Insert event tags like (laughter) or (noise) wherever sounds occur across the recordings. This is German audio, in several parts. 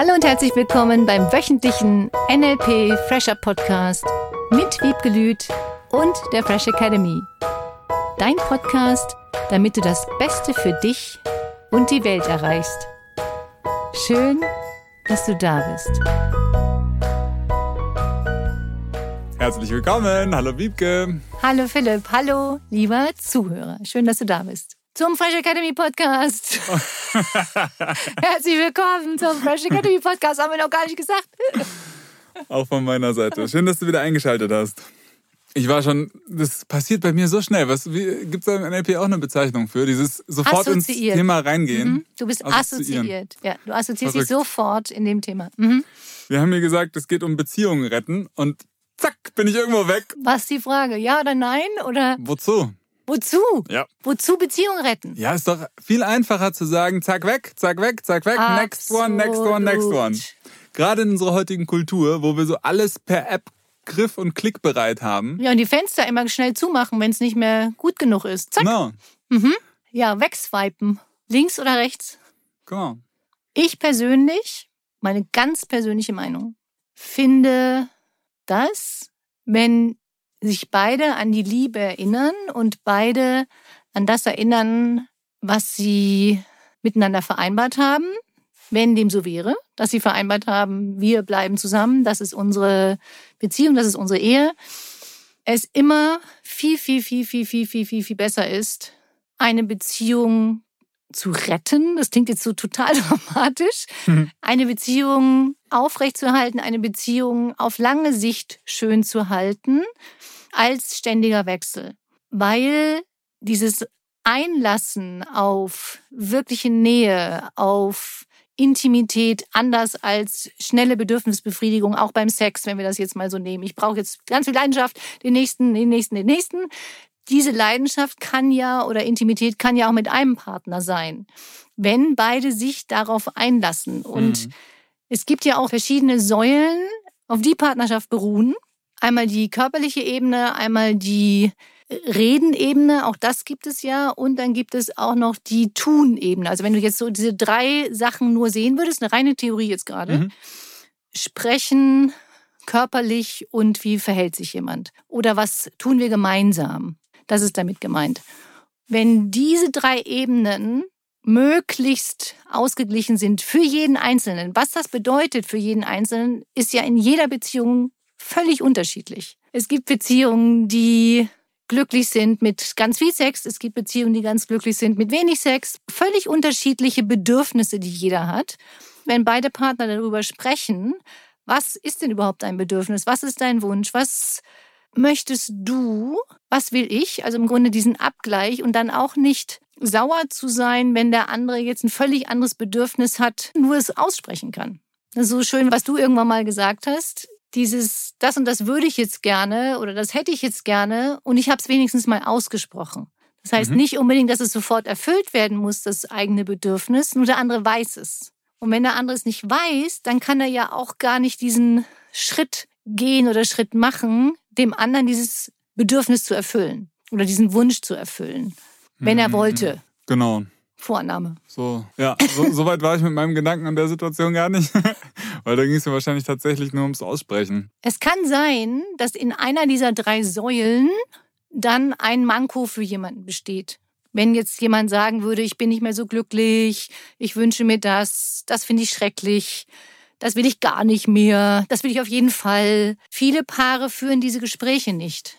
Hallo und herzlich willkommen beim wöchentlichen NLP Fresher Podcast mit Wiebke Lüth und der Fresh Academy. Dein Podcast, damit du das Beste für dich und die Welt erreichst. Schön, dass du da bist. Herzlich willkommen. Hallo Wiebke. Hallo Philipp. Hallo lieber Zuhörer. Schön, dass du da bist. Zum Fresh Academy Podcast. (laughs) Herzlich willkommen zum Fresh Academy Podcast. Haben wir noch gar nicht gesagt. Auch von meiner Seite. Schön, dass du wieder eingeschaltet hast. Ich war schon, das passiert bei mir so schnell. Gibt es da im NLP auch eine Bezeichnung für? Dieses sofort Assoziiert. ins Thema reingehen. Mhm. Du bist assoziiert. Ja, du assoziierst dich sofort in dem Thema. Mhm. Wir haben mir gesagt, es geht um Beziehungen retten und zack, bin ich irgendwo weg. Was ist die Frage? Ja oder nein? Oder Wozu? Wozu? Ja. Wozu Beziehung retten? Ja, ist doch viel einfacher zu sagen, zack weg, zack weg, zack weg, next one, next one, next one. Absolut. Gerade in unserer heutigen Kultur, wo wir so alles per App griff- und klickbereit haben. Ja, und die Fenster immer schnell zumachen, wenn es nicht mehr gut genug ist. Zack. No, Ja, wegswipen. Links oder rechts? genau. Ich persönlich, meine ganz persönliche Meinung, finde, dass, wenn sich beide an die Liebe erinnern und beide an das erinnern, was sie miteinander vereinbart haben, wenn dem so wäre, dass sie vereinbart haben, wir bleiben zusammen, das ist unsere Beziehung, das ist unsere Ehe, es immer viel, viel, viel, viel, viel, viel, viel, viel besser ist, eine Beziehung zu retten. Das klingt jetzt so total (laughs) dramatisch. Eine Beziehung aufrechtzuerhalten, eine Beziehung auf lange Sicht schön zu halten, als ständiger Wechsel. Weil dieses Einlassen auf wirkliche Nähe, auf Intimität anders als schnelle Bedürfnisbefriedigung, auch beim Sex, wenn wir das jetzt mal so nehmen. Ich brauche jetzt ganz viel Leidenschaft, den nächsten, den nächsten, den nächsten. Diese Leidenschaft kann ja oder Intimität kann ja auch mit einem Partner sein, wenn beide sich darauf einlassen. Und Mhm. es gibt ja auch verschiedene Säulen, auf die Partnerschaft beruhen. Einmal die körperliche Ebene, einmal die Redenebene, auch das gibt es ja. Und dann gibt es auch noch die Tun-Ebene. Also wenn du jetzt so diese drei Sachen nur sehen würdest, eine reine Theorie jetzt gerade. Mhm. Sprechen, körperlich und wie verhält sich jemand? Oder was tun wir gemeinsam? Das ist damit gemeint. Wenn diese drei Ebenen möglichst ausgeglichen sind für jeden Einzelnen, was das bedeutet für jeden Einzelnen, ist ja in jeder Beziehung völlig unterschiedlich. Es gibt Beziehungen, die glücklich sind mit ganz viel Sex. Es gibt Beziehungen, die ganz glücklich sind mit wenig Sex. Völlig unterschiedliche Bedürfnisse, die jeder hat. Wenn beide Partner darüber sprechen, was ist denn überhaupt dein Bedürfnis? Was ist dein Wunsch? Was möchtest du? Was will ich? Also im Grunde diesen Abgleich und dann auch nicht sauer zu sein, wenn der andere jetzt ein völlig anderes Bedürfnis hat, nur es aussprechen kann. Das ist so schön, was du irgendwann mal gesagt hast. Dieses, das und das würde ich jetzt gerne oder das hätte ich jetzt gerne und ich habe es wenigstens mal ausgesprochen. Das heißt Mhm. nicht unbedingt, dass es sofort erfüllt werden muss, das eigene Bedürfnis, nur der andere weiß es. Und wenn der andere es nicht weiß, dann kann er ja auch gar nicht diesen Schritt gehen oder Schritt machen, dem anderen dieses Bedürfnis zu erfüllen oder diesen Wunsch zu erfüllen, wenn er Mhm. wollte. Genau. Vorannahme. So, ja, so, so weit war ich mit meinem Gedanken an der Situation gar nicht. (laughs) Weil da ging es ja wahrscheinlich tatsächlich nur ums Aussprechen. Es kann sein, dass in einer dieser drei Säulen dann ein Manko für jemanden besteht. Wenn jetzt jemand sagen würde, ich bin nicht mehr so glücklich, ich wünsche mir das, das finde ich schrecklich, das will ich gar nicht mehr, das will ich auf jeden Fall. Viele Paare führen diese Gespräche nicht.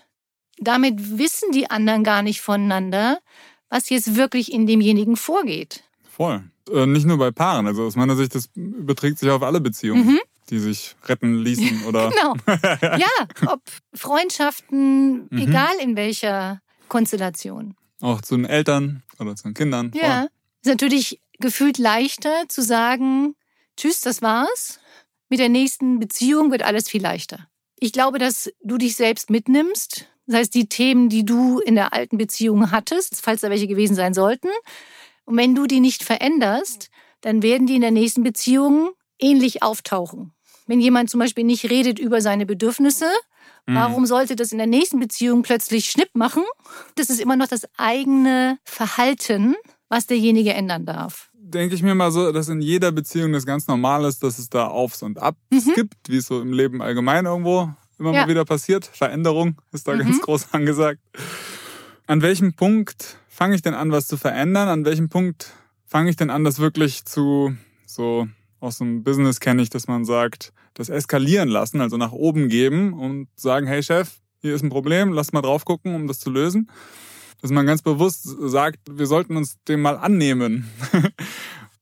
Damit wissen die anderen gar nicht voneinander, was jetzt wirklich in demjenigen vorgeht. Voll. Äh, nicht nur bei Paaren. Also aus meiner Sicht, das überträgt sich auf alle Beziehungen, Mhm. die sich retten ließen (laughs) oder. Genau. (laughs) Ja, ob Freundschaften, Mhm. egal in welcher Konstellation. Auch zu den Eltern oder zu den Kindern. Ja. Ist natürlich gefühlt leichter zu sagen, tschüss, das war's. Mit der nächsten Beziehung wird alles viel leichter. Ich glaube, dass du dich selbst mitnimmst. Das heißt, die Themen, die du in der alten Beziehung hattest, falls da welche gewesen sein sollten. Und wenn du die nicht veränderst, dann werden die in der nächsten Beziehung ähnlich auftauchen. Wenn jemand zum Beispiel nicht redet über seine Bedürfnisse, Mhm. warum sollte das in der nächsten Beziehung plötzlich Schnipp machen? Das ist immer noch das eigene Verhalten, was derjenige ändern darf. Denke ich mir mal so, dass in jeder Beziehung das ganz normal ist, dass es da Aufs und Abs mhm. gibt, wie es so im Leben allgemein irgendwo immer ja. mal wieder passiert. Veränderung ist da mhm. ganz groß (laughs) angesagt. An welchem Punkt fange ich denn an, was zu verändern? An welchem Punkt fange ich denn an, das wirklich zu so aus dem Business kenne ich, dass man sagt, das eskalieren lassen, also nach oben geben und sagen, hey Chef, hier ist ein Problem, lass mal drauf gucken, um das zu lösen. Dass man ganz bewusst sagt, wir sollten uns dem mal annehmen. (laughs)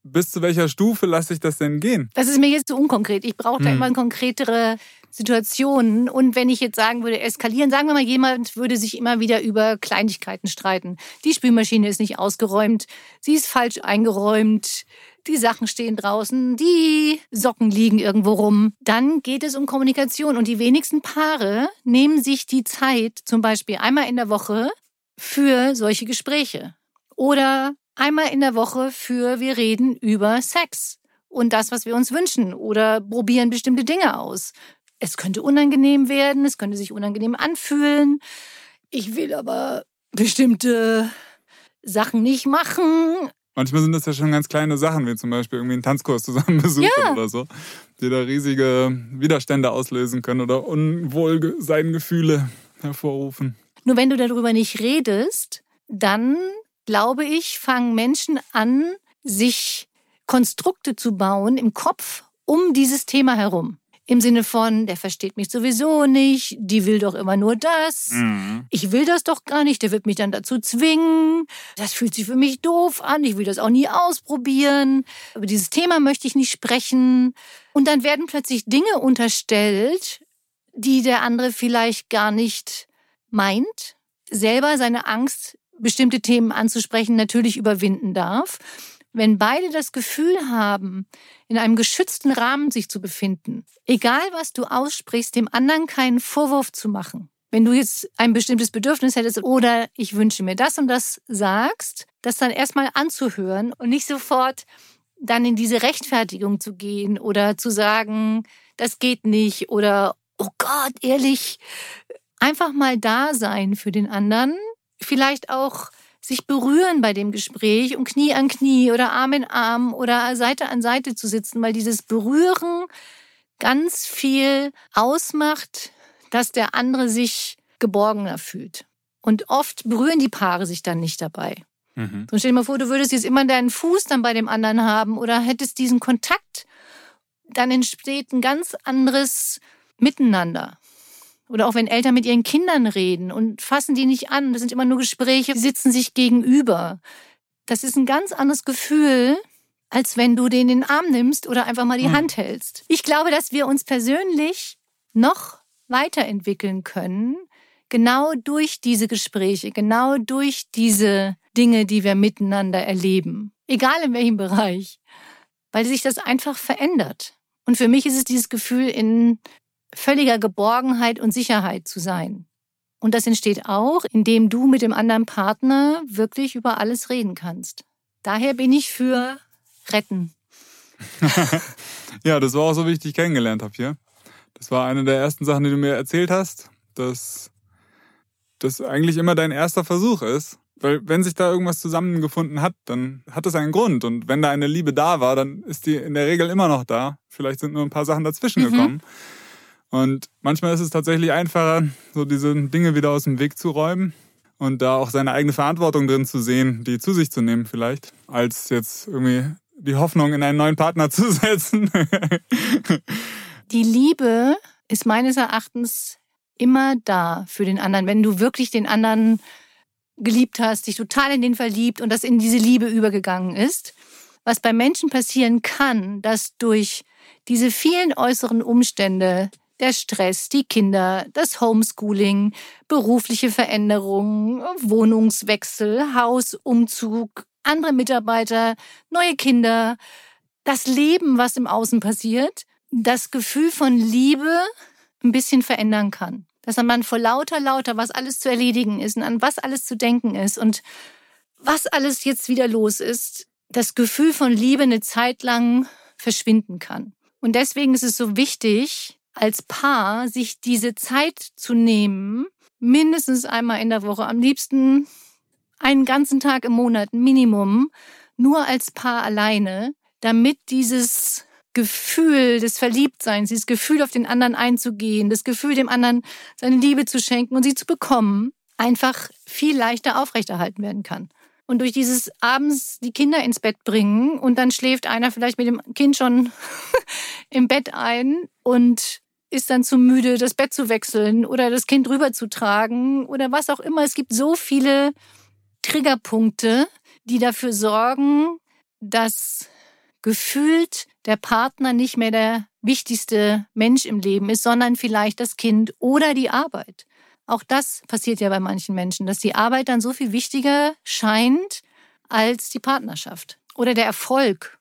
Bis zu welcher Stufe lasse ich das denn gehen? Das ist mir jetzt zu unkonkret. Ich brauche da hm. immer konkretere Situationen. Und wenn ich jetzt sagen würde, eskalieren, sagen wir mal, jemand würde sich immer wieder über Kleinigkeiten streiten. Die Spülmaschine ist nicht ausgeräumt, sie ist falsch eingeräumt, die Sachen stehen draußen, die Socken liegen irgendwo rum. Dann geht es um Kommunikation. Und die wenigsten Paare nehmen sich die Zeit, zum Beispiel einmal in der Woche, für solche Gespräche. Oder einmal in der Woche für wir reden über Sex und das, was wir uns wünschen oder probieren bestimmte Dinge aus. Es könnte unangenehm werden, es könnte sich unangenehm anfühlen. Ich will aber bestimmte Sachen nicht machen. Manchmal sind das ja schon ganz kleine Sachen, wie zum Beispiel irgendwie einen Tanzkurs zusammen (laughs) besuchen ja. oder so, die da riesige Widerstände auslösen können oder Unwohlseingefühle hervorrufen. Nur wenn du darüber nicht redest, dann glaube ich, fangen Menschen an, sich Konstrukte zu bauen im Kopf um dieses Thema herum. Im Sinne von, der versteht mich sowieso nicht, die will doch immer nur das. Mhm. Ich will das doch gar nicht, der wird mich dann dazu zwingen. Das fühlt sich für mich doof an, ich will das auch nie ausprobieren. Über dieses Thema möchte ich nicht sprechen. Und dann werden plötzlich Dinge unterstellt, die der andere vielleicht gar nicht meint, selber seine Angst bestimmte Themen anzusprechen, natürlich überwinden darf. Wenn beide das Gefühl haben, in einem geschützten Rahmen sich zu befinden, egal was du aussprichst, dem anderen keinen Vorwurf zu machen. Wenn du jetzt ein bestimmtes Bedürfnis hättest oder ich wünsche mir das und das sagst, das dann erstmal anzuhören und nicht sofort dann in diese Rechtfertigung zu gehen oder zu sagen, das geht nicht oder oh Gott, ehrlich, einfach mal da sein für den anderen vielleicht auch sich berühren bei dem Gespräch und Knie an Knie oder Arm in Arm oder Seite an Seite zu sitzen, weil dieses Berühren ganz viel ausmacht, dass der andere sich geborgener fühlt. Und oft berühren die Paare sich dann nicht dabei. Mhm. So stell dir mal vor, du würdest jetzt immer deinen Fuß dann bei dem anderen haben oder hättest diesen Kontakt, dann entsteht ein ganz anderes Miteinander. Oder auch wenn Eltern mit ihren Kindern reden und fassen die nicht an. Das sind immer nur Gespräche, die sitzen sich gegenüber. Das ist ein ganz anderes Gefühl, als wenn du den in den Arm nimmst oder einfach mal die mhm. Hand hältst. Ich glaube, dass wir uns persönlich noch weiterentwickeln können, genau durch diese Gespräche, genau durch diese Dinge, die wir miteinander erleben. Egal in welchem Bereich. Weil sich das einfach verändert. Und für mich ist es dieses Gefühl, in völliger Geborgenheit und Sicherheit zu sein. Und das entsteht auch, indem du mit dem anderen Partner wirklich über alles reden kannst. Daher bin ich für retten. (laughs) ja, das war auch so, wie ich dich kennengelernt habe hier. Das war eine der ersten Sachen, die du mir erzählt hast, dass das eigentlich immer dein erster Versuch ist. Weil wenn sich da irgendwas zusammengefunden hat, dann hat das einen Grund. Und wenn da eine Liebe da war, dann ist die in der Regel immer noch da. Vielleicht sind nur ein paar Sachen dazwischen mhm. Und manchmal ist es tatsächlich einfacher, so diese Dinge wieder aus dem Weg zu räumen und da auch seine eigene Verantwortung drin zu sehen, die zu sich zu nehmen vielleicht, als jetzt irgendwie die Hoffnung in einen neuen Partner (laughs) zu setzen. die Liebe ist meines Erachtens immer da für den anderen. Wenn du wirklich den anderen geliebt hast, dich total in den verliebt und das in diese Liebe übergegangen ist, was bei Menschen passieren kann, dass durch diese vielen äußeren Umstände der Stress, die Kinder, das Homeschooling, berufliche Veränderungen, Wohnungswechsel, Hausumzug, andere Mitarbeiter, neue Kinder, das Leben, was im Außen passiert, das Gefühl von Liebe ein bisschen verändern kann. Dass man vor lauter, lauter, was alles zu erledigen ist und an was alles zu denken ist und was alles jetzt wieder los ist, das Gefühl von Liebe eine Zeit lang verschwinden kann. Und deswegen ist es so wichtig, als Paar sich diese Zeit zu nehmen, mindestens einmal in der Woche, am liebsten einen ganzen Tag im Monat Minimum, nur als Paar alleine, damit dieses Gefühl des Verliebtseins, dieses Gefühl auf den anderen einzugehen, das Gefühl dem anderen seine Liebe zu schenken und sie zu bekommen, einfach viel leichter aufrechterhalten werden kann. Und durch dieses abends die Kinder ins Bett bringen und dann schläft einer vielleicht mit dem Kind schon (laughs) im Bett ein und ist dann zu müde, das Bett zu wechseln oder das Kind rüber zu tragen oder was auch immer. Es gibt so viele Triggerpunkte, die dafür sorgen, dass gefühlt der Partner nicht mehr der wichtigste Mensch im Leben ist, sondern vielleicht das Kind oder die Arbeit. Auch das passiert ja bei manchen Menschen, dass die Arbeit dann so viel wichtiger scheint als die Partnerschaft oder der Erfolg.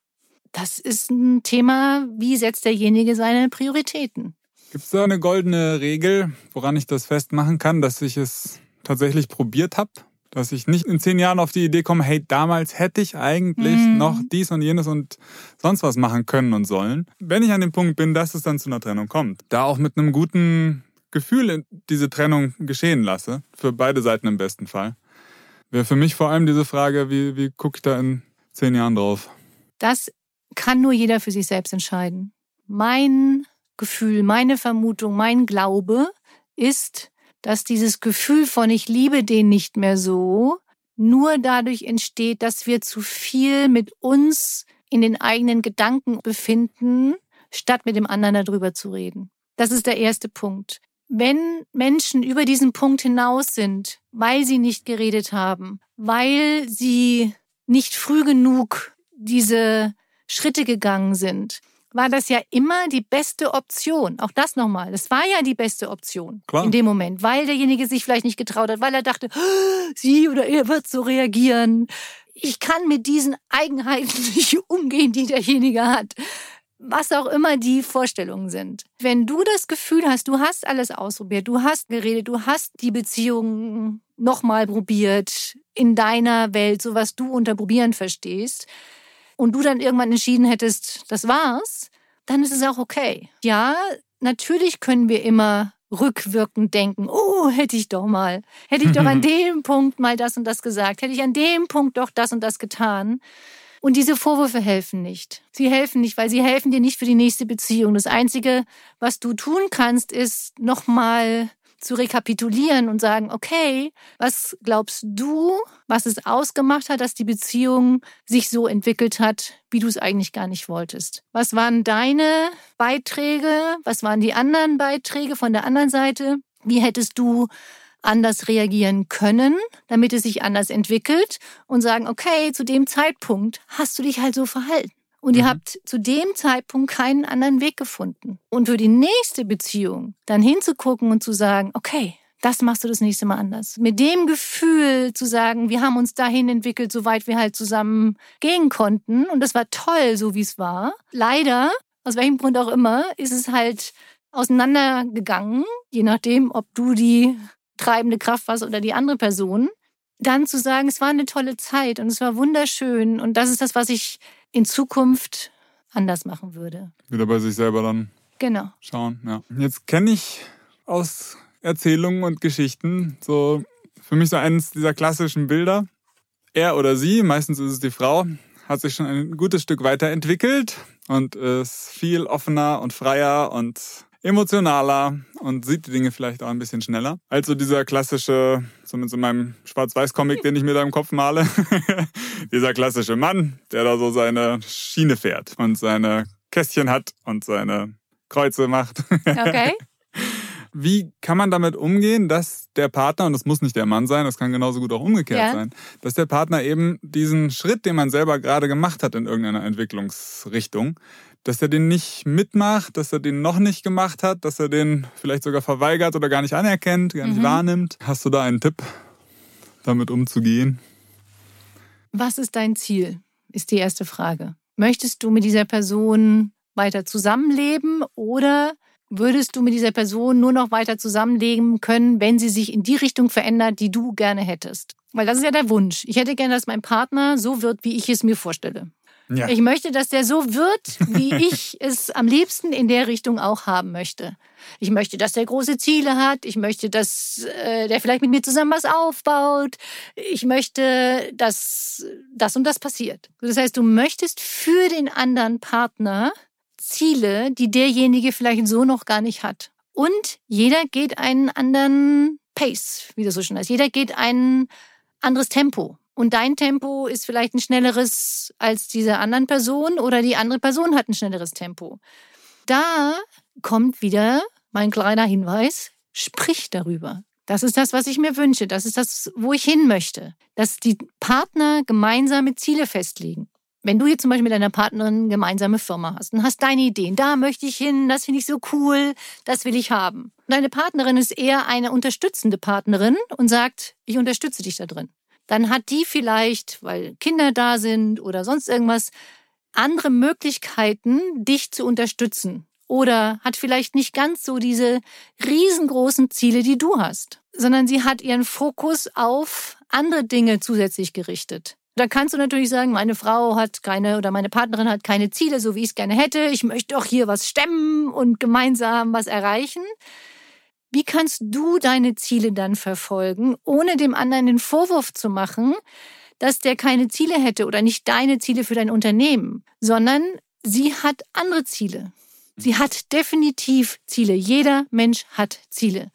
Das ist ein Thema, wie setzt derjenige seine Prioritäten? Gibt es da eine goldene Regel, woran ich das festmachen kann, dass ich es tatsächlich probiert habe? Dass ich nicht in zehn Jahren auf die Idee komme, hey, damals hätte ich eigentlich mhm. noch dies und jenes und sonst was machen können und sollen. Wenn ich an dem Punkt bin, dass es dann zu einer Trennung kommt, da auch mit einem guten Gefühl diese Trennung geschehen lasse, für beide Seiten im besten Fall, wäre für mich vor allem diese Frage, wie, wie gucke ich da in zehn Jahren drauf? Das kann nur jeder für sich selbst entscheiden. Mein Gefühl, meine Vermutung, mein Glaube ist, dass dieses Gefühl von ich liebe den nicht mehr so nur dadurch entsteht, dass wir zu viel mit uns in den eigenen Gedanken befinden, statt mit dem anderen darüber zu reden. Das ist der erste Punkt. Wenn Menschen über diesen Punkt hinaus sind, weil sie nicht geredet haben, weil sie nicht früh genug diese Schritte gegangen sind, war das ja immer die beste Option. Auch das nochmal. Das war ja die beste Option Klar. in dem Moment, weil derjenige sich vielleicht nicht getraut hat, weil er dachte, oh, (gasps) sie oder er wird so reagieren. Ich kann mit diesen Eigenheiten (laughs) nicht umgehen, die derjenige hat. Was auch immer die Vorstellungen sind. Wenn du das Gefühl hast, du hast alles ausprobiert, du hast geredet, du hast die Beziehung nochmal probiert in deiner Welt, so was du unter probieren verstehst, und du dann irgendwann entschieden hättest, das war's, dann ist es auch okay. Ja, natürlich können wir immer rückwirkend denken, oh, hätte ich doch mal, hätte ich doch an (laughs) dem Punkt mal das und das gesagt, hätte ich an dem Punkt doch das und das getan. Und diese Vorwürfe helfen nicht. Sie helfen nicht, weil sie helfen dir nicht für die nächste Beziehung. Das Einzige, was du tun kannst, ist nochmal zu rekapitulieren und sagen, okay, was glaubst du, was es ausgemacht hat, dass die Beziehung sich so entwickelt hat, wie du es eigentlich gar nicht wolltest? Was waren deine Beiträge? Was waren die anderen Beiträge von der anderen Seite? Wie hättest du anders reagieren können, damit es sich anders entwickelt und sagen, okay, zu dem Zeitpunkt hast du dich halt so verhalten. Und ihr mhm. habt zu dem Zeitpunkt keinen anderen Weg gefunden. Und für die nächste Beziehung dann hinzugucken und zu sagen, okay, das machst du das nächste Mal anders. Mit dem Gefühl zu sagen, wir haben uns dahin entwickelt, soweit wir halt zusammen gehen konnten. Und das war toll, so wie es war. Leider, aus welchem Grund auch immer, ist es halt auseinandergegangen, je nachdem, ob du die treibende Kraft warst oder die andere Person. Dann zu sagen, es war eine tolle Zeit und es war wunderschön. Und das ist das, was ich in Zukunft anders machen würde. Wieder bei sich selber dann genau. schauen. Ja. Jetzt kenne ich aus Erzählungen und Geschichten so für mich so eines dieser klassischen Bilder. Er oder sie, meistens ist es die Frau, hat sich schon ein gutes Stück weiterentwickelt und ist viel offener und freier und emotionaler und sieht die Dinge vielleicht auch ein bisschen schneller. Also dieser klassische, mit so meinem Schwarz-Weiß-Comic, den ich mir da im Kopf male, (laughs) dieser klassische Mann, der da so seine Schiene fährt und seine Kästchen hat und seine Kreuze macht. Okay. (laughs) Wie kann man damit umgehen, dass der Partner, und das muss nicht der Mann sein, das kann genauso gut auch umgekehrt ja. sein, dass der Partner eben diesen Schritt, den man selber gerade gemacht hat in irgendeiner Entwicklungsrichtung, dass er den nicht mitmacht, dass er den noch nicht gemacht hat, dass er den vielleicht sogar verweigert oder gar nicht anerkennt, gar nicht mhm. wahrnimmt. Hast du da einen Tipp, damit umzugehen? Was ist dein Ziel? Ist die erste Frage. Möchtest du mit dieser Person weiter zusammenleben oder würdest du mit dieser Person nur noch weiter zusammenleben können, wenn sie sich in die Richtung verändert, die du gerne hättest? Weil das ist ja der Wunsch. Ich hätte gerne, dass mein Partner so wird, wie ich es mir vorstelle. Ja. Ich möchte, dass der so wird, wie (laughs) ich es am liebsten in der Richtung auch haben möchte. Ich möchte, dass der große Ziele hat. Ich möchte, dass äh, der vielleicht mit mir zusammen was aufbaut. Ich möchte, dass das und das passiert. Das heißt, du möchtest für den anderen Partner Ziele, die derjenige vielleicht so noch gar nicht hat. Und jeder geht einen anderen Pace, wie das so schön heißt. Jeder geht ein anderes Tempo. Und dein Tempo ist vielleicht ein schnelleres als dieser anderen Person oder die andere Person hat ein schnelleres Tempo. Da kommt wieder mein kleiner Hinweis, sprich darüber. Das ist das, was ich mir wünsche. Das ist das, wo ich hin möchte. Dass die Partner gemeinsame Ziele festlegen. Wenn du jetzt zum Beispiel mit deiner Partnerin gemeinsame Firma hast und hast deine Ideen, da möchte ich hin, das finde ich so cool, das will ich haben. Deine Partnerin ist eher eine unterstützende Partnerin und sagt, ich unterstütze dich da drin. Dann hat die vielleicht, weil Kinder da sind oder sonst irgendwas, andere Möglichkeiten, dich zu unterstützen. Oder hat vielleicht nicht ganz so diese riesengroßen Ziele, die du hast, sondern sie hat ihren Fokus auf andere Dinge zusätzlich gerichtet. Da kannst du natürlich sagen, meine Frau hat keine oder meine Partnerin hat keine Ziele, so wie ich es gerne hätte. Ich möchte auch hier was stemmen und gemeinsam was erreichen. Wie kannst du deine Ziele dann verfolgen, ohne dem anderen den Vorwurf zu machen, dass der keine Ziele hätte oder nicht deine Ziele für dein Unternehmen, sondern sie hat andere Ziele. Sie hat definitiv Ziele. Jeder Mensch hat Ziele.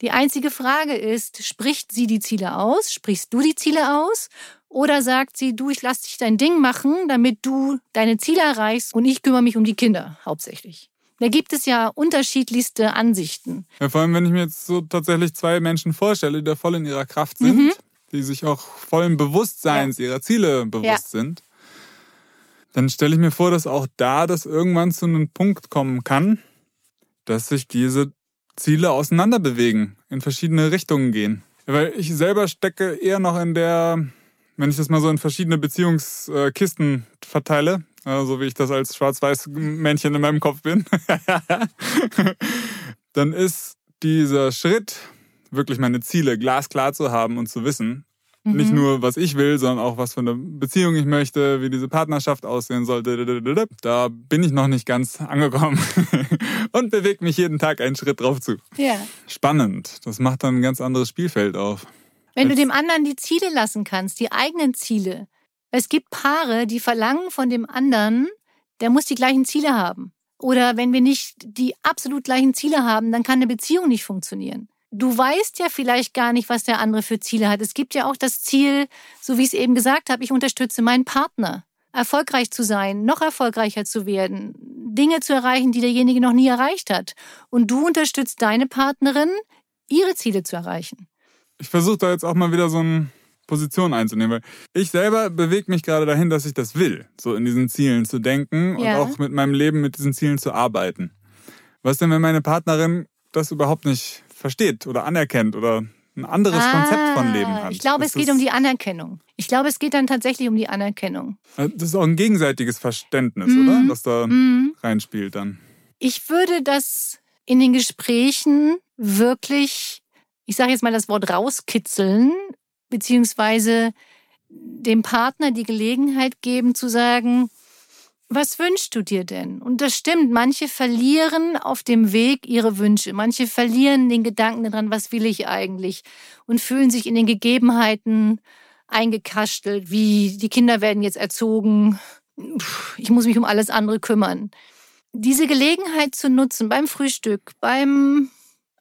Die einzige Frage ist, spricht sie die Ziele aus? Sprichst du die Ziele aus? Oder sagt sie, du, ich lass dich dein Ding machen, damit du deine Ziele erreichst und ich kümmere mich um die Kinder hauptsächlich. Da gibt es ja unterschiedlichste Ansichten. Ja, vor allem, wenn ich mir jetzt so tatsächlich zwei Menschen vorstelle, die da voll in ihrer Kraft sind, mhm. die sich auch vollen Bewusstseins ja. ihrer Ziele bewusst ja. sind, dann stelle ich mir vor, dass auch da das irgendwann zu einem Punkt kommen kann, dass sich diese Ziele auseinanderbewegen, in verschiedene Richtungen gehen. Weil ich selber stecke eher noch in der wenn ich das mal so in verschiedene Beziehungskisten verteile, so wie ich das als Schwarz-Weiß-Männchen in meinem Kopf bin, (laughs) dann ist dieser Schritt, wirklich meine Ziele glasklar zu haben und zu wissen, mhm. nicht nur, was ich will, sondern auch, was für eine Beziehung ich möchte, wie diese Partnerschaft aussehen sollte. Da bin ich noch nicht ganz angekommen (laughs) und bewege mich jeden Tag einen Schritt drauf zu. Ja. Spannend. Das macht dann ein ganz anderes Spielfeld auf. Wenn du dem anderen die Ziele lassen kannst, die eigenen Ziele. Es gibt Paare, die verlangen von dem anderen, der muss die gleichen Ziele haben. Oder wenn wir nicht die absolut gleichen Ziele haben, dann kann eine Beziehung nicht funktionieren. Du weißt ja vielleicht gar nicht, was der andere für Ziele hat. Es gibt ja auch das Ziel, so wie ich es eben gesagt habe, ich unterstütze meinen Partner, erfolgreich zu sein, noch erfolgreicher zu werden, Dinge zu erreichen, die derjenige noch nie erreicht hat. Und du unterstützt deine Partnerin, ihre Ziele zu erreichen ich versuche da jetzt auch mal wieder so eine Position einzunehmen, weil ich selber bewege mich gerade dahin, dass ich das will, so in diesen Zielen zu denken ja. und auch mit meinem Leben mit diesen Zielen zu arbeiten. Was denn, wenn meine Partnerin das überhaupt nicht versteht oder anerkennt oder ein anderes ah, Konzept von Leben hat? Ich glaube, es geht um die Anerkennung. Ich glaube, es geht dann tatsächlich um die Anerkennung. Das ist auch ein gegenseitiges Verständnis, mhm. oder? Das da mhm. reinspielt dann. Ich würde das in den Gesprächen wirklich ich sage jetzt mal das Wort rauskitzeln, beziehungsweise dem Partner die Gelegenheit geben zu sagen, was wünschst du dir denn? Und das stimmt, manche verlieren auf dem Weg ihre Wünsche, manche verlieren den Gedanken daran, was will ich eigentlich und fühlen sich in den Gegebenheiten eingekastelt, wie die Kinder werden jetzt erzogen, ich muss mich um alles andere kümmern. Diese Gelegenheit zu nutzen beim Frühstück, beim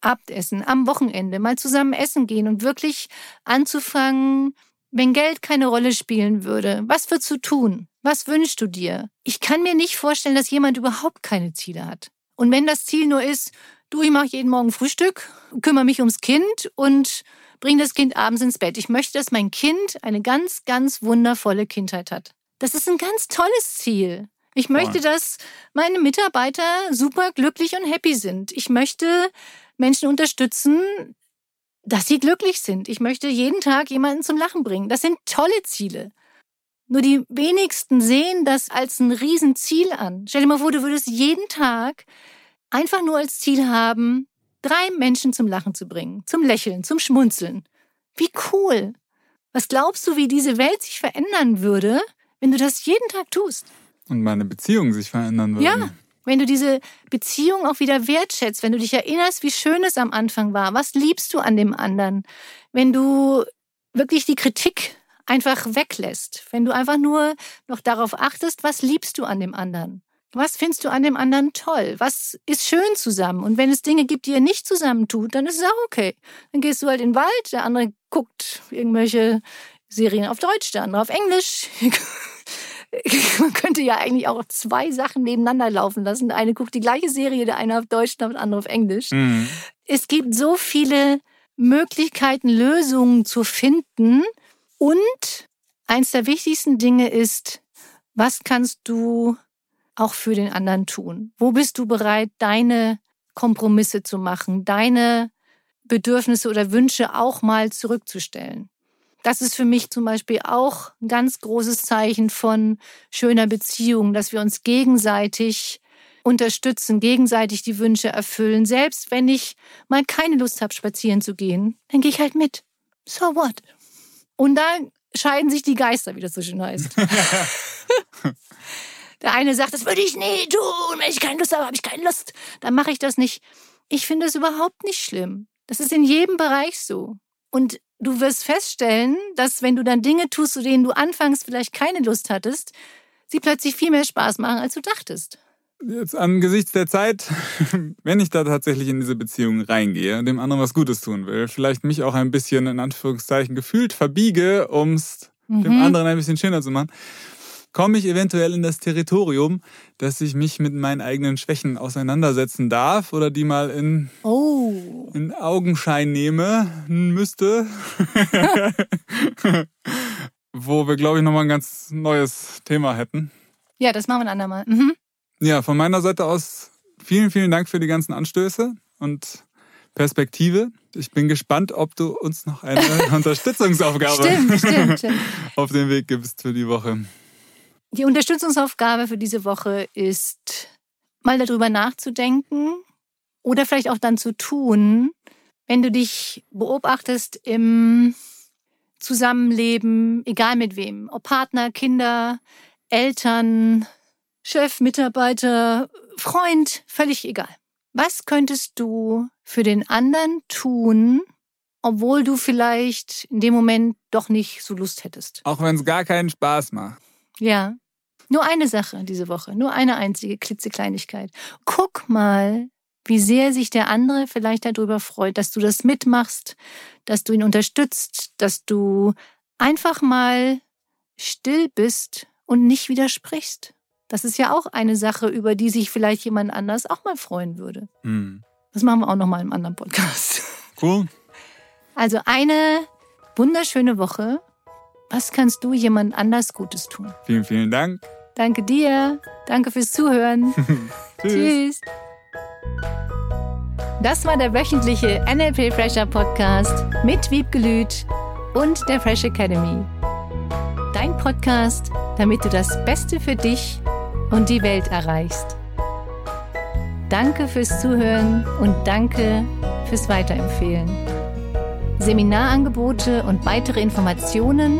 Abendessen, am Wochenende mal zusammen essen gehen und wirklich anzufangen, wenn Geld keine Rolle spielen würde, was würdest du tun? Was wünschst du dir? Ich kann mir nicht vorstellen, dass jemand überhaupt keine Ziele hat. Und wenn das Ziel nur ist, du, ich mache jeden Morgen Frühstück, kümmere mich ums Kind und bringe das Kind abends ins Bett. Ich möchte, dass mein Kind eine ganz, ganz wundervolle Kindheit hat. Das ist ein ganz tolles Ziel. Ich möchte, dass meine Mitarbeiter super glücklich und happy sind. Ich möchte, Menschen unterstützen, dass sie glücklich sind. Ich möchte jeden Tag jemanden zum Lachen bringen. Das sind tolle Ziele. Nur die wenigsten sehen das als ein Riesenziel an. Stell dir mal vor, du würdest jeden Tag einfach nur als Ziel haben, drei Menschen zum Lachen zu bringen, zum Lächeln, zum Schmunzeln. Wie cool. Was glaubst du, wie diese Welt sich verändern würde, wenn du das jeden Tag tust? Und meine Beziehungen sich verändern würden. Ja, wenn du diese Beziehung auch wieder wertschätzt, wenn du dich erinnerst, wie schön es am Anfang war, was liebst du an dem anderen, wenn du wirklich die Kritik einfach weglässt. Wenn du einfach nur noch darauf achtest, was liebst du an dem anderen? Was findest du an dem anderen toll? Was ist schön zusammen? Und wenn es Dinge gibt, die ihr nicht zusammen tut, dann ist es auch okay. Dann gehst du halt in den Wald, der andere guckt irgendwelche Serien auf Deutsch, der andere auf Englisch. (laughs) (laughs) Man könnte ja eigentlich auch zwei Sachen nebeneinander laufen lassen. Eine guckt die gleiche Serie, der eine auf Deutsch, der andere auf Englisch. Mhm. Es gibt so viele Möglichkeiten, Lösungen zu finden. Und eins der wichtigsten Dinge ist, was kannst du auch für den anderen tun? Wo bist du bereit, deine Kompromisse zu machen, deine Bedürfnisse oder Wünsche auch mal zurückzustellen? Das ist für mich zum Beispiel auch ein ganz großes Zeichen von schöner Beziehung, dass wir uns gegenseitig unterstützen, gegenseitig die Wünsche erfüllen. Selbst wenn ich mal keine Lust habe, spazieren zu gehen, dann gehe ich halt mit. So what? Und da scheiden sich die Geister, wie das so schön heißt. (laughs) Der eine sagt, das würde ich nie tun. Wenn ich keine Lust habe, habe ich keine Lust. Dann mache ich das nicht. Ich finde es überhaupt nicht schlimm. Das ist in jedem Bereich so. Und du wirst feststellen, dass wenn du dann Dinge tust, zu denen du anfangs vielleicht keine Lust hattest, sie plötzlich viel mehr Spaß machen, als du dachtest. Jetzt angesichts der Zeit, (laughs) wenn ich da tatsächlich in diese Beziehung reingehe, dem anderen was Gutes tun will, vielleicht mich auch ein bisschen in Anführungszeichen gefühlt verbiege, um es mhm. dem anderen ein bisschen schöner zu machen, komme ich eventuell in das Territorium, dass ich mich mit meinen eigenen Schwächen auseinandersetzen darf oder die mal in, oh. in Augenschein nehme müsste. (laughs) Wo wir, glaube ich, nochmal ein ganz neues Thema hätten. Ja, das machen wir ein andermal. Mhm. Ja, von meiner Seite aus vielen, vielen Dank für die ganzen Anstöße und Perspektive. Ich bin gespannt, ob du uns noch eine (laughs) Unterstützungsaufgabe stimmt, stimmt, stimmt. (laughs) auf den Weg gibst für die Woche. Die Unterstützungsaufgabe für diese Woche ist, mal darüber nachzudenken oder vielleicht auch dann zu tun, wenn du dich beobachtest im Zusammenleben, egal mit wem, ob Partner, Kinder, Eltern, Chef, Mitarbeiter, Freund, völlig egal. Was könntest du für den anderen tun, obwohl du vielleicht in dem Moment doch nicht so Lust hättest? Auch wenn es gar keinen Spaß macht. Ja. Nur eine Sache diese Woche, nur eine einzige klitzekleinigkeit. Guck mal, wie sehr sich der andere vielleicht darüber freut, dass du das mitmachst, dass du ihn unterstützt, dass du einfach mal still bist und nicht widersprichst. Das ist ja auch eine Sache, über die sich vielleicht jemand anders auch mal freuen würde. Mhm. Das machen wir auch noch mal im anderen Podcast. Cool. Also eine wunderschöne Woche. Was kannst du jemand anders Gutes tun? Vielen, vielen Dank. Danke dir. Danke fürs Zuhören. Tschüss. (laughs) Tschüss. Das war der wöchentliche NLP Fresher Podcast mit Wiebgelüt und der Fresh Academy. Dein Podcast, damit du das Beste für dich und die Welt erreichst. Danke fürs Zuhören und danke fürs Weiterempfehlen. Seminarangebote und weitere Informationen